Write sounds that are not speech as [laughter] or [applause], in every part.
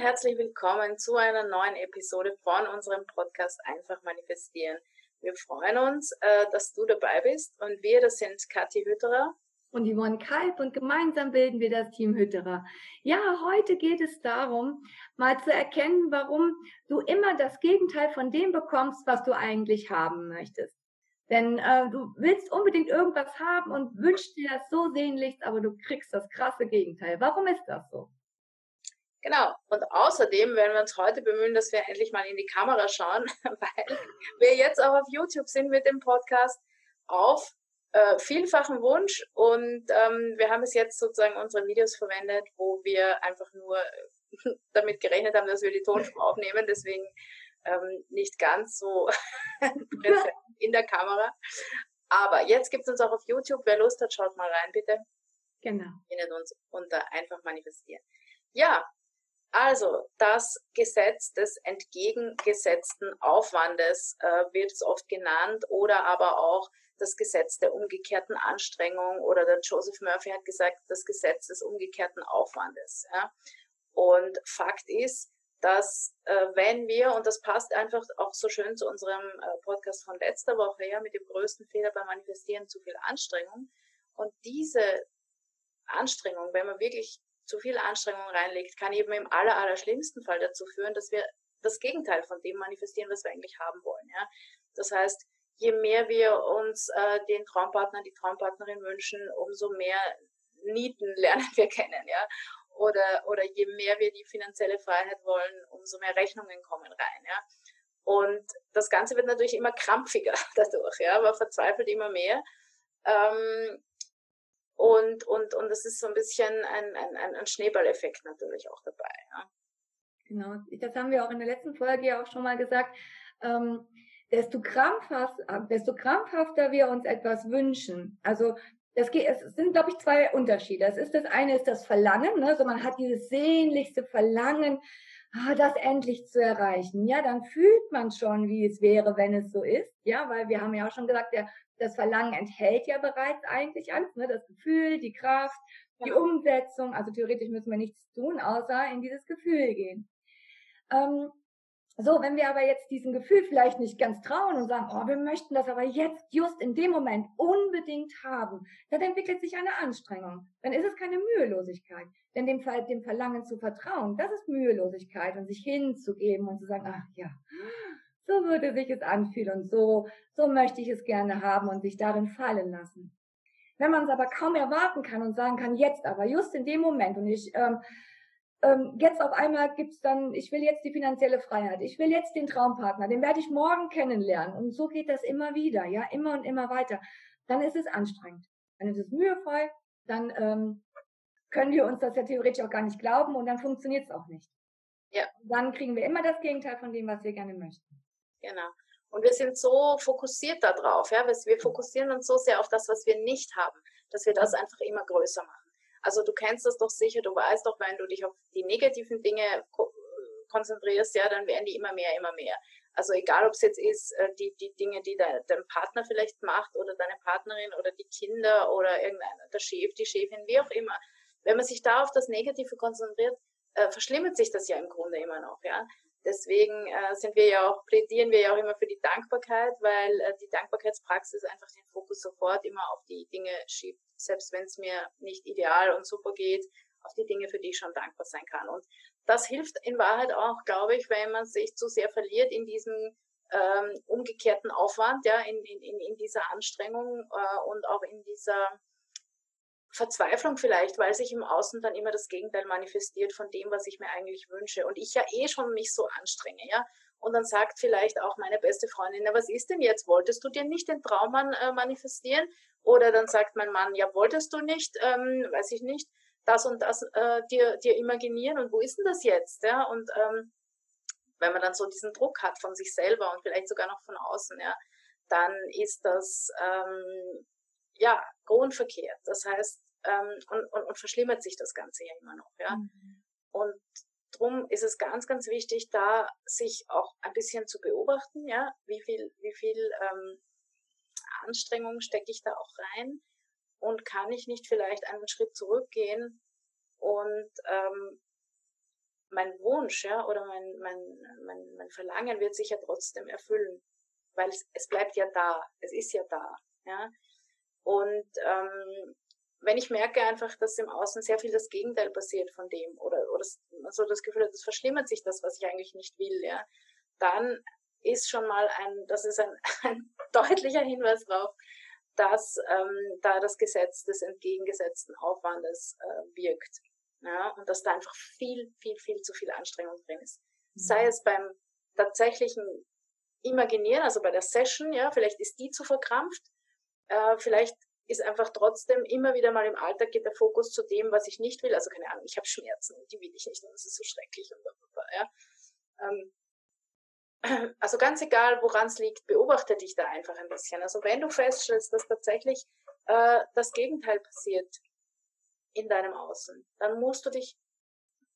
herzlich willkommen zu einer neuen Episode von unserem Podcast Einfach Manifestieren. Wir freuen uns, äh, dass du dabei bist und wir, das sind Kathi Hütterer und Yvonne Kalb und gemeinsam bilden wir das Team Hütterer. Ja, heute geht es darum, mal zu erkennen, warum du immer das Gegenteil von dem bekommst, was du eigentlich haben möchtest. Denn äh, du willst unbedingt irgendwas haben und wünschst dir das so sehnlichst, aber du kriegst das krasse Gegenteil. Warum ist das so? Genau. Und außerdem werden wir uns heute bemühen, dass wir endlich mal in die Kamera schauen, [laughs] weil wir jetzt auch auf YouTube sind mit dem Podcast auf äh, vielfachen Wunsch. Und ähm, wir haben es jetzt sozusagen unsere Videos verwendet, wo wir einfach nur [laughs] damit gerechnet haben, dass wir die Tonspur aufnehmen. Deswegen ähm, nicht ganz so [laughs] in der Kamera. Aber jetzt gibt es uns auch auf YouTube. Wer Lust hat, schaut mal rein, bitte. Genau. Findet uns unter einfach manifestieren. Ja, also das Gesetz des entgegengesetzten Aufwandes äh, wird es oft genannt oder aber auch das Gesetz der umgekehrten Anstrengung oder der Joseph Murphy hat gesagt, das Gesetz des umgekehrten Aufwandes. Ja. Und Fakt ist, dass äh, wenn wir, und das passt einfach auch so schön zu unserem äh, Podcast von letzter Woche, ja, mit dem größten Fehler beim Manifestieren zu viel Anstrengung. Und diese Anstrengung, wenn man wirklich zu viel Anstrengung reinlegt, kann eben im aller, aller schlimmsten Fall dazu führen, dass wir das Gegenteil von dem manifestieren, was wir eigentlich haben wollen. Ja? Das heißt, je mehr wir uns äh, den Traumpartner, die Traumpartnerin wünschen, umso mehr Nieten lernen [laughs] wir kennen, ja. Oder, oder je mehr wir die finanzielle Freiheit wollen, umso mehr Rechnungen kommen rein, ja. Und das Ganze wird natürlich immer krampfiger [laughs] dadurch, ja, man verzweifelt immer mehr. Ähm, und, und, und das ist so ein bisschen ein, ein, ein Schneeballeffekt natürlich auch dabei. Ja. Genau, das haben wir auch in der letzten Folge ja auch schon mal gesagt. Ähm, desto, krampfhaft, desto krampfhafter wir uns etwas wünschen. Also das geht, es sind, glaube ich, zwei Unterschiede. Es ist das eine ist das Verlangen, ne? so man hat dieses sehnlichste Verlangen, ah, das endlich zu erreichen. Ja, dann fühlt man schon, wie es wäre, wenn es so ist. Ja, weil wir haben ja auch schon gesagt, der, das Verlangen enthält ja bereits eigentlich alles, ne? das Gefühl, die Kraft, die Umsetzung. Also theoretisch müssen wir nichts tun, außer in dieses Gefühl gehen. Ähm, so, wenn wir aber jetzt diesem Gefühl vielleicht nicht ganz trauen und sagen, oh, wir möchten das aber jetzt just in dem Moment unbedingt haben, dann entwickelt sich eine Anstrengung. Dann ist es keine Mühelosigkeit. Denn dem, Fall, dem Verlangen zu vertrauen, das ist Mühelosigkeit und sich hinzugeben und zu sagen, ach ja, so würde sich es anfühlen und so, so möchte ich es gerne haben und sich darin fallen lassen. Wenn man es aber kaum erwarten kann und sagen kann, jetzt aber, just in dem Moment und ich ähm, ähm, jetzt auf einmal gibt's dann, ich will jetzt die finanzielle Freiheit, ich will jetzt den Traumpartner, den werde ich morgen kennenlernen. Und so geht das immer wieder, ja, immer und immer weiter. Dann ist es anstrengend, dann ist es mühevoll, dann ähm, können wir uns das ja theoretisch auch gar nicht glauben und dann funktioniert es auch nicht. Ja. dann kriegen wir immer das Gegenteil von dem, was wir gerne möchten. Genau. Und wir sind so fokussiert darauf, ja, wir fokussieren uns so sehr auf das, was wir nicht haben, dass wir das einfach immer größer machen. Also du kennst das doch sicher, du weißt doch, wenn du dich auf die negativen Dinge konzentrierst, ja, dann werden die immer mehr, immer mehr. Also egal, ob es jetzt ist, äh, die, die Dinge, die de, dein Partner vielleicht macht oder deine Partnerin oder die Kinder oder irgendeiner, der Chef, die Chefin, wie auch immer. Wenn man sich da auf das Negative konzentriert, äh, verschlimmert sich das ja im Grunde immer noch, ja. Deswegen äh, sind wir ja auch, plädieren wir ja auch immer für die Dankbarkeit, weil äh, die Dankbarkeitspraxis einfach den Fokus sofort immer auf die Dinge schiebt, selbst wenn es mir nicht ideal und super geht, auf die Dinge, für die ich schon dankbar sein kann. Und das hilft in Wahrheit auch, glaube ich, wenn man sich zu sehr verliert in diesem ähm, umgekehrten Aufwand, ja, in, in, in dieser Anstrengung äh, und auch in dieser Verzweiflung vielleicht, weil sich im Außen dann immer das Gegenteil manifestiert von dem, was ich mir eigentlich wünsche. Und ich ja eh schon mich so anstrenge, ja. Und dann sagt vielleicht auch meine beste Freundin, na, was ist denn jetzt? Wolltest du dir nicht den Traummann äh, manifestieren? Oder dann sagt mein Mann, ja, wolltest du nicht, ähm, weiß ich nicht, das und das äh, dir, dir imaginieren und wo ist denn das jetzt? Ja, und ähm, wenn man dann so diesen Druck hat von sich selber und vielleicht sogar noch von außen, ja, dann ist das ähm, ja, grundverkehrt. Das heißt, ähm, und, und, und verschlimmert sich das Ganze ja immer noch. Ja? Mhm. Und drum ist es ganz, ganz wichtig, da sich auch ein bisschen zu beobachten, ja, wie viel, wie viel ähm, Anstrengung stecke ich da auch rein und kann ich nicht vielleicht einen Schritt zurückgehen und ähm, mein Wunsch, ja, oder mein, mein, mein, mein Verlangen wird sich ja trotzdem erfüllen, weil es, es bleibt ja da, es ist ja da, ja. Und ähm, wenn ich merke einfach, dass im Außen sehr viel das Gegenteil passiert von dem oder, oder so das Gefühl hat, es verschlimmert sich das, was ich eigentlich nicht will, ja, dann ist schon mal ein, das ist ein, [laughs] ein deutlicher Hinweis darauf, dass ähm, da das Gesetz des entgegengesetzten Aufwandes äh, wirkt. Ja, und dass da einfach viel, viel, viel zu viel Anstrengung drin ist. Mhm. Sei es beim tatsächlichen Imaginieren, also bei der Session, ja, vielleicht ist die zu verkrampft, äh, vielleicht ist einfach trotzdem immer wieder mal im Alltag geht der Fokus zu dem, was ich nicht will. Also keine Ahnung, ich habe Schmerzen die will ich nicht und das ist so schrecklich und ja. Ähm, [clears throat] also ganz egal, woran es liegt, beobachte dich da einfach ein bisschen. Also wenn du feststellst, dass tatsächlich äh, das Gegenteil passiert in deinem Außen, dann musst du dich,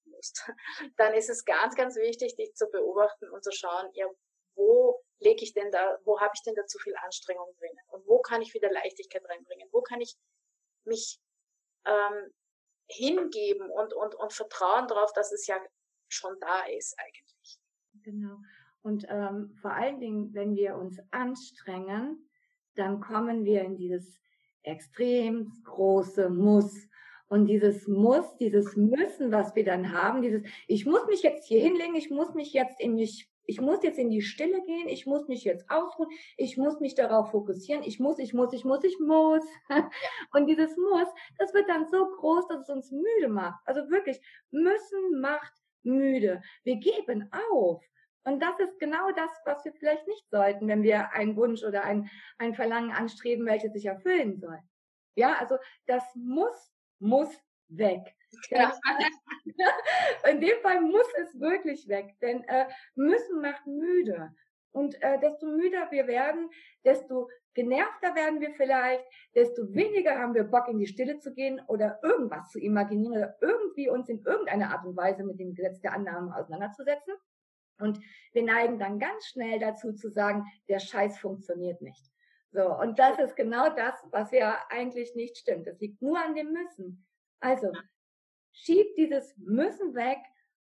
musst, [laughs] dann ist es ganz, ganz wichtig, dich zu beobachten und zu schauen, ja, wo lege ich denn da, wo habe ich denn da zu viel Anstrengung drin? Und wo kann ich wieder Leichtigkeit reinbringen? Wo kann ich mich ähm, hingeben und, und, und vertrauen darauf, dass es ja schon da ist eigentlich. Genau. Und ähm, vor allen Dingen, wenn wir uns anstrengen, dann kommen wir in dieses extrem große Muss. Und dieses Muss, dieses Müssen, was wir dann haben, dieses, ich muss mich jetzt hier hinlegen, ich muss mich jetzt in mich, ich muss jetzt in die Stille gehen, ich muss mich jetzt ausruhen, ich muss mich darauf fokussieren, ich muss, ich muss, ich muss, ich muss. [laughs] Und dieses Muss, das wird dann so groß, dass es uns müde macht. Also wirklich, müssen macht müde. Wir geben auf. Und das ist genau das, was wir vielleicht nicht sollten, wenn wir einen Wunsch oder ein, ein Verlangen anstreben, welches sich erfüllen soll. Ja, also das muss, muss weg. Ja. [laughs] In dem Fall muss es wirklich weg, denn äh, müssen macht müde. Und äh, desto müder wir werden, desto genervter werden wir vielleicht, desto weniger haben wir Bock, in die Stille zu gehen oder irgendwas zu imaginieren oder irgendwie uns in irgendeiner Art und Weise mit dem Gesetz der Annahme auseinanderzusetzen. Und wir neigen dann ganz schnell dazu zu sagen, der Scheiß funktioniert nicht. So, und das ist genau das, was ja eigentlich nicht stimmt. Das liegt nur an dem Müssen. Also, schieb dieses Müssen weg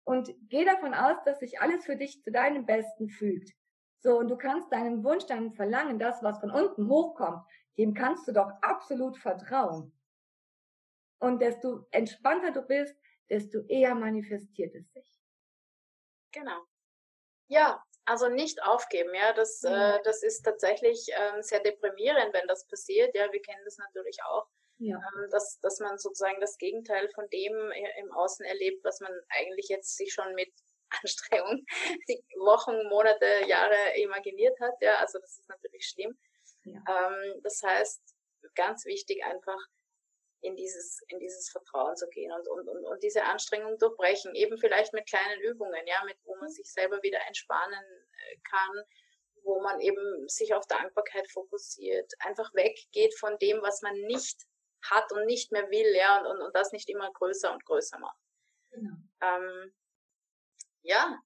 und geh davon aus, dass sich alles für dich zu deinem Besten fügt. So, und du kannst deinem Wunsch, deinem Verlangen, das, was von unten hochkommt, dem kannst du doch absolut vertrauen. Und desto entspannter du bist, desto eher manifestiert es sich. Genau. Ja, also nicht aufgeben, ja, das, mhm. äh, das ist tatsächlich ähm, sehr deprimierend, wenn das passiert. Ja, wir kennen das natürlich auch, ja. ähm, dass, dass man sozusagen das Gegenteil von dem im Außen erlebt, was man eigentlich jetzt sich schon mit [laughs] Anstrengung die Wochen, Monate, Jahre imaginiert hat. Ja, also das ist natürlich schlimm. Ja. Ähm, das heißt, ganz wichtig einfach in dieses, in dieses Vertrauen zu gehen und, und, und, und diese Anstrengung durchbrechen. Eben vielleicht mit kleinen Übungen, ja, mit wo man sich selber wieder entspannen äh, kann, wo man eben sich auf Dankbarkeit fokussiert, einfach weggeht von dem, was man nicht hat und nicht mehr will, ja, und, und, und das nicht immer größer und größer macht. Genau. Ähm, ja,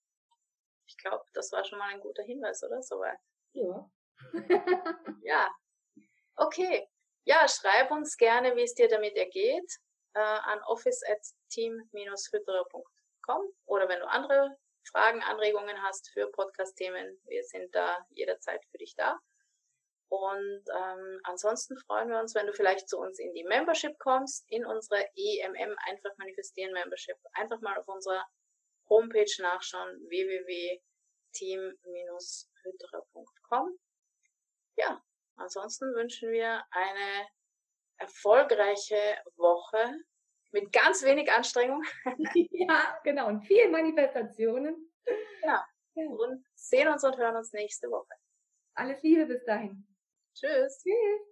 ich glaube, das war schon mal ein guter Hinweis, oder? Soweit. Ja. [laughs] ja. Okay. Ja, schreib uns gerne, wie es dir damit ergeht, äh, an office at team-hütterer.com oder wenn du andere Fragen, Anregungen hast für Podcast-Themen, wir sind da jederzeit für dich da. Und ähm, ansonsten freuen wir uns, wenn du vielleicht zu uns in die Membership kommst, in unsere EMM Einfach Manifestieren Membership. Einfach mal auf unserer Homepage nachschauen, www.team-hütterer.com. Ja, ansonsten wünschen wir eine erfolgreiche Woche mit ganz wenig Anstrengung. [laughs] ja, genau, und vielen Manifestationen. Ja, ja, und sehen uns und hören uns nächste Woche. Alles Liebe bis dahin. Tschüss. Tschüss.